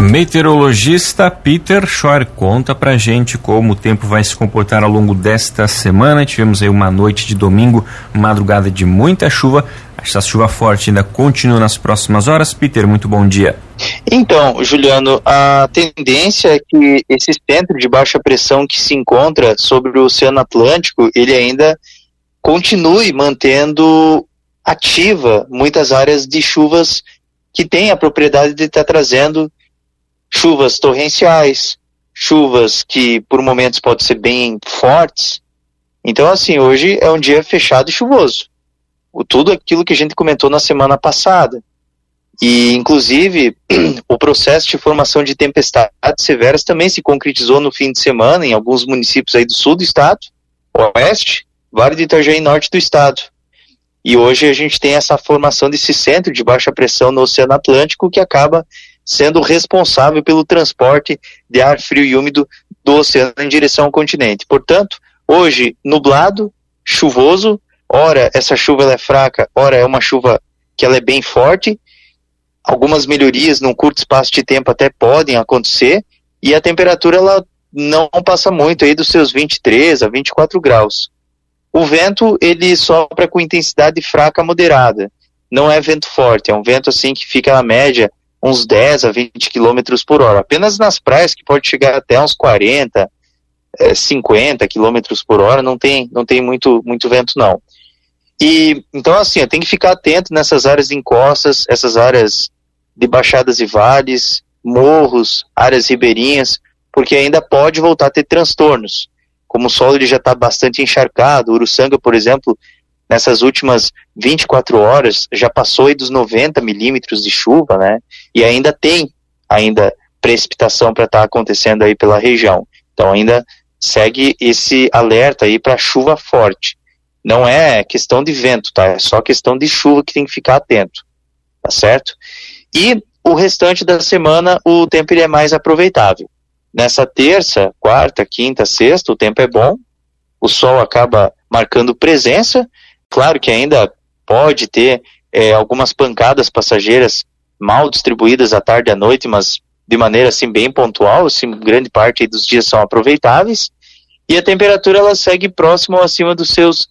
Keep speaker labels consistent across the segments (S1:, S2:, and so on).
S1: Meteorologista Peter Schor conta pra gente como o tempo vai se comportar ao longo desta semana. Tivemos aí uma noite de domingo, madrugada de muita chuva. Essa chuva forte ainda continua nas próximas horas. Peter, muito bom dia.
S2: Então, Juliano, a tendência é que esse centro de baixa pressão que se encontra sobre o Oceano Atlântico, ele ainda continue mantendo ativa muitas áreas de chuvas que têm a propriedade de estar trazendo chuvas torrenciais, chuvas que por momentos podem ser bem fortes. Então, assim, hoje é um dia fechado e chuvoso. O, tudo aquilo que a gente comentou na semana passada. E, inclusive, o processo de formação de tempestades severas também se concretizou no fim de semana em alguns municípios aí do sul do estado, oeste, Vale do Itajaí norte do estado. E hoje a gente tem essa formação desse centro de baixa pressão no Oceano Atlântico que acaba sendo responsável pelo transporte de ar frio e úmido do oceano em direção ao continente. Portanto, hoje nublado, chuvoso, ora essa chuva é fraca, ora é uma chuva que ela é bem forte. Algumas melhorias num curto espaço de tempo até podem acontecer e a temperatura ela não passa muito aí dos seus 23 a 24 graus. O vento ele sopra com intensidade fraca moderada. Não é vento forte, é um vento assim que fica na média uns 10 a 20 km por hora. Apenas nas praias que pode chegar até uns 40, é, 50 km por hora, não tem, não tem muito, muito vento não. E então assim, tem que ficar atento nessas áreas de encostas, essas áreas de baixadas e vales, morros, áreas ribeirinhas, porque ainda pode voltar a ter transtornos. Como o solo ele já está bastante encharcado, Uruçanga, por exemplo, nessas últimas 24 horas já passou dos 90 milímetros de chuva, né? E ainda tem ainda precipitação para estar tá acontecendo aí pela região. Então ainda segue esse alerta aí para chuva forte. Não é questão de vento, tá? É só questão de chuva que tem que ficar atento, tá certo? E o restante da semana o tempo ele é mais aproveitável. Nessa terça, quarta, quinta, sexta, o tempo é bom, o sol acaba marcando presença Claro que ainda pode ter é, algumas pancadas passageiras mal distribuídas à tarde e à noite, mas de maneira assim bem pontual, assim, grande parte dos dias são aproveitáveis. E a temperatura ela segue próximo ou acima dos seus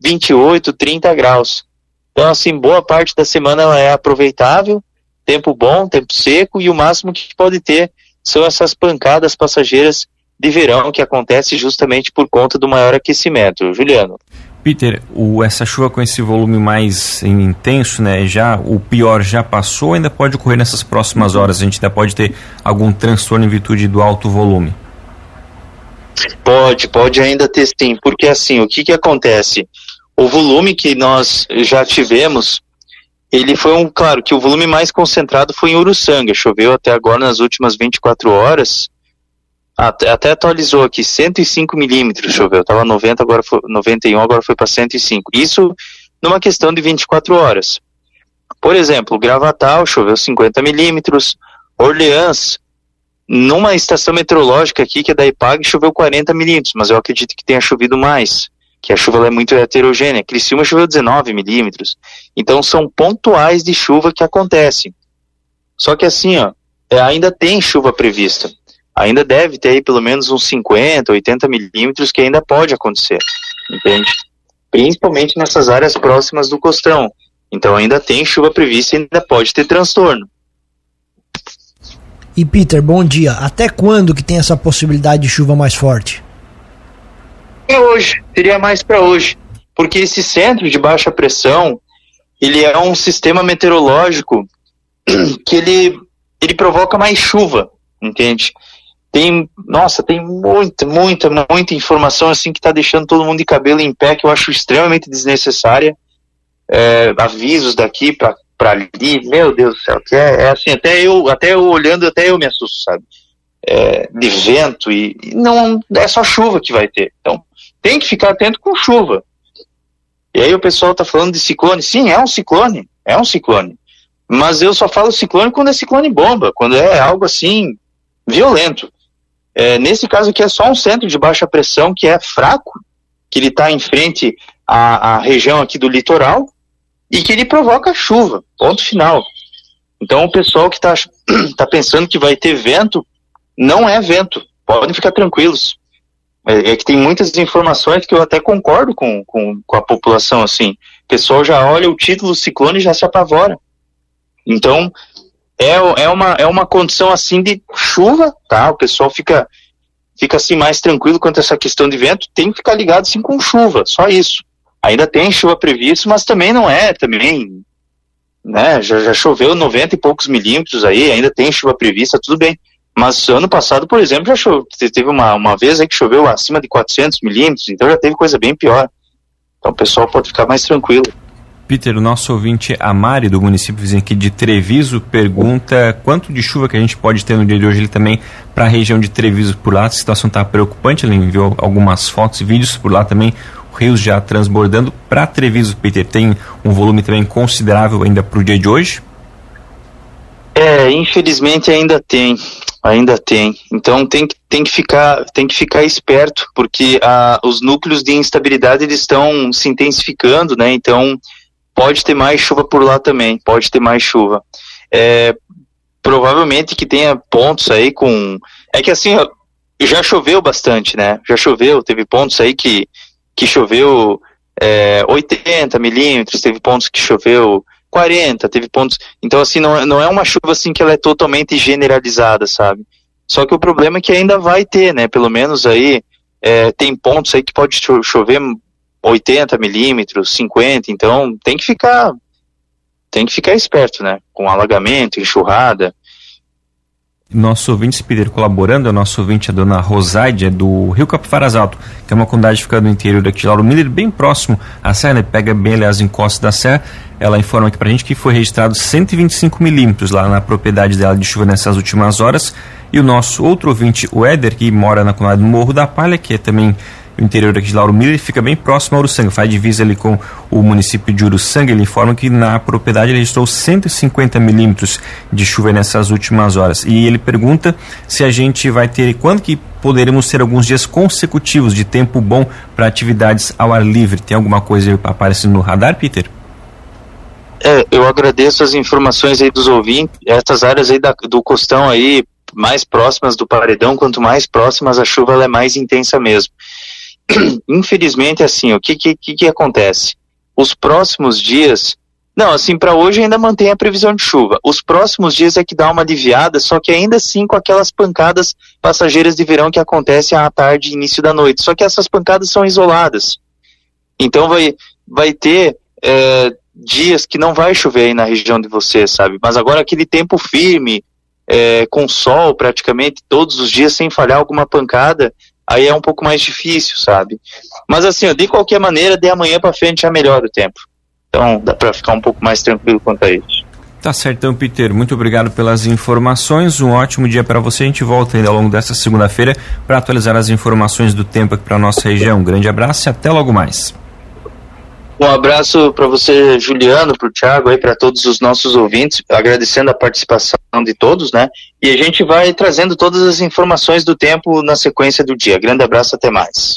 S2: 28, 30 graus. Então, assim, boa parte da semana ela é aproveitável, tempo bom, tempo seco, e o máximo que pode ter são essas pancadas passageiras de verão que acontece justamente por conta do maior aquecimento. Juliano.
S1: Peter, o, essa chuva com esse volume mais intenso, né? Já o pior já passou, ainda pode ocorrer nessas próximas horas. A gente ainda pode ter algum transtorno em virtude do alto volume.
S2: Pode, pode ainda ter sim, porque assim, o que que acontece? O volume que nós já tivemos, ele foi um, claro, que o volume mais concentrado foi em Uruçanga, choveu até agora nas últimas 24 horas, até, até atualizou aqui, 105 milímetros choveu, estava 90, agora foi 91, agora foi para 105. Isso numa questão de 24 horas. Por exemplo, Gravatal choveu 50 milímetros, Orleans, numa estação meteorológica aqui, que é da IPAG, choveu 40 milímetros, mas eu acredito que tenha chovido mais, que a chuva é muito heterogênea. Criciúma choveu 19 milímetros. Então são pontuais de chuva que acontecem. Só que assim, ó, é, ainda tem chuva prevista ainda deve ter aí pelo menos uns 50, 80 milímetros que ainda pode acontecer, entende? Principalmente nessas áreas próximas do costão. Então ainda tem chuva prevista e ainda pode ter transtorno.
S3: E Peter, bom dia. Até quando que tem essa possibilidade de chuva mais forte?
S2: É hoje, seria mais para hoje, porque esse centro de baixa pressão, ele é um sistema meteorológico que ele ele provoca mais chuva, entende? Tem, nossa, tem muita, muita, muita informação assim que está deixando todo mundo de cabelo em pé que eu acho extremamente desnecessária. É, avisos daqui para ali, meu Deus do céu, que é, é, assim, até eu, até eu olhando, até eu me assusto, sabe? É, de vento e, e, não é só chuva que vai ter. Então, tem que ficar atento com chuva. E aí o pessoal tá falando de ciclone. Sim, é um ciclone, é um ciclone. Mas eu só falo ciclone quando é ciclone bomba, quando é algo assim violento. É, nesse caso aqui é só um centro de baixa pressão que é fraco, que ele está em frente à, à região aqui do litoral e que ele provoca chuva, ponto final. Então o pessoal que está tá pensando que vai ter vento, não é vento, podem ficar tranquilos. É, é, que tem muitas informações que eu até concordo com, com, com a população, assim. O pessoal já olha o título ciclone e já se apavora. Então, é, é, uma, é uma condição assim de chuva, tá? O pessoal fica, fica assim mais tranquilo quanto a essa questão de vento. Tem que ficar ligado assim com chuva, só isso. Ainda tem chuva prevista, mas também não é, também, né? Já, já choveu 90 e poucos milímetros aí, ainda tem chuva prevista, tudo bem. Mas ano passado, por exemplo, já choveu, teve uma, uma vez aí que choveu acima de 400 milímetros, então já teve coisa bem pior. Então o pessoal pode ficar mais tranquilo.
S1: Peter, o nosso ouvinte Amari, do município vizinho aqui de Treviso, pergunta quanto de chuva que a gente pode ter no dia de hoje ele também para a região de Treviso por lá. A situação está preocupante, ele enviou algumas fotos e vídeos por lá também, rios já transbordando. Para Treviso, Peter, tem um volume também considerável ainda para o dia de hoje?
S2: É, infelizmente ainda tem. Ainda tem. Então tem, tem, que, ficar, tem que ficar esperto, porque ah, os núcleos de instabilidade eles estão se intensificando, né? Então pode ter mais chuva por lá também, pode ter mais chuva. É, provavelmente que tenha pontos aí com. É que assim, já choveu bastante, né? Já choveu, teve pontos aí que, que choveu é, 80 milímetros, teve pontos que choveu 40, teve pontos. Então, assim, não, é, não é uma chuva assim que ela é totalmente generalizada, sabe? Só que o problema é que ainda vai ter, né? Pelo menos aí é, tem pontos aí que pode chover 80 milímetros, 50, então tem que ficar tem que ficar esperto, né? Com alagamento, enxurrada.
S1: Nosso ouvinte Peter colaborando, é o nosso ouvinte, a dona Rosaide, é do Rio Capivaras Alto, que é uma comunidade que fica no interior daqui de Lauro Miller, bem próximo à serra, né? pega bem, aliás, em Costa da Serra. Ela informa aqui pra gente que foi registrado 125 milímetros lá na propriedade dela de chuva nessas últimas horas. E o nosso outro ouvinte, o Éder, que mora na comunidade do Morro da Palha, que é também interior aqui de Lauro Miller, fica bem próximo a Uruçanga, faz divisa ali com o município de Uruçanga. Ele informa que na propriedade registrou 150 milímetros de chuva nessas últimas horas. E ele pergunta se a gente vai ter, quando que poderemos ter alguns dias consecutivos de tempo bom para atividades ao ar livre. Tem alguma coisa aparecendo no radar, Peter?
S2: É, eu agradeço as informações aí dos ouvintes, essas áreas aí da, do costão aí, mais próximas do paredão, quanto mais próximas a chuva é mais intensa mesmo. infelizmente, assim, o que, que, que acontece? Os próximos dias, não, assim, para hoje ainda mantém a previsão de chuva. Os próximos dias é que dá uma aliviada, só que ainda assim com aquelas pancadas passageiras de verão que acontecem à tarde e início da noite. Só que essas pancadas são isoladas. Então vai, vai ter é, dias que não vai chover aí na região de você, sabe? Mas agora aquele tempo firme, é, com sol praticamente todos os dias, sem falhar alguma pancada, aí é um pouco mais difícil, sabe? Mas assim, ó, de qualquer maneira, de amanhã para frente já melhora o tempo. Então dá para ficar um pouco mais tranquilo quanto a isso.
S1: Tá certo, então, Peter. Muito obrigado pelas informações. Um ótimo dia para você. A gente volta ainda ao longo dessa segunda-feira para atualizar as informações do tempo aqui para nossa região. Um grande abraço e até logo mais.
S2: Um abraço para você, Juliano, para o Thiago, para todos os nossos ouvintes, agradecendo a participação de todos, né? E a gente vai trazendo todas as informações do tempo na sequência do dia. Grande abraço, até mais.